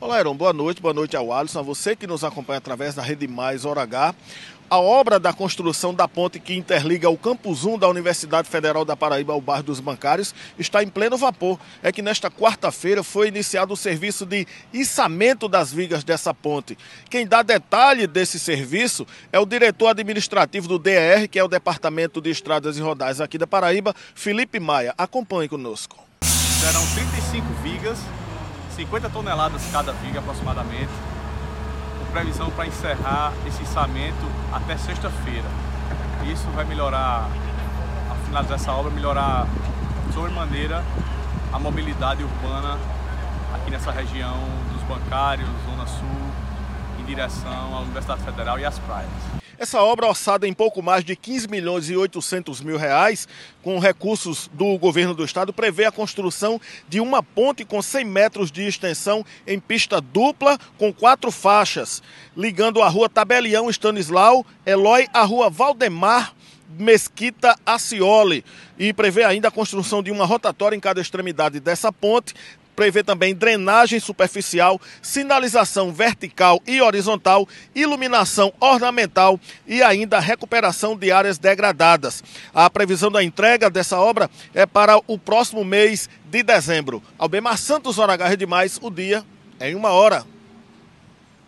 Olá, Heron, boa noite, boa noite ao Alisson, a você que nos acompanha através da Rede Mais Hora H. A obra da construção da ponte que interliga o Campus 1 da Universidade Federal da Paraíba ao bairro dos Bancários está em pleno vapor. É que nesta quarta-feira foi iniciado o serviço de içamento das vigas dessa ponte. Quem dá detalhe desse serviço é o diretor administrativo do DER, que é o Departamento de Estradas e Rodais aqui da Paraíba, Felipe Maia. Acompanhe conosco. Serão 35 vigas 50 toneladas cada viga aproximadamente, com previsão para encerrar esse içamento até sexta-feira. Isso vai melhorar, ao finalizar essa obra, melhorar sobremaneira a mobilidade urbana aqui nessa região dos bancários, Zona Sul, em direção à Universidade Federal e às praias. Essa obra orçada em pouco mais de 15 milhões e 800 mil reais, com recursos do governo do estado, prevê a construção de uma ponte com 100 metros de extensão em pista dupla com quatro faixas, ligando a rua Tabelião Stanislau, Eloy à rua Valdemar Mesquita Acioli e prevê ainda a construção de uma rotatória em cada extremidade dessa ponte, prevê também drenagem superficial, sinalização vertical e horizontal, iluminação ornamental e ainda recuperação de áreas degradadas. A previsão da entrega dessa obra é para o próximo mês de dezembro. Albemar Santos, Hora H, demais, o dia em uma hora.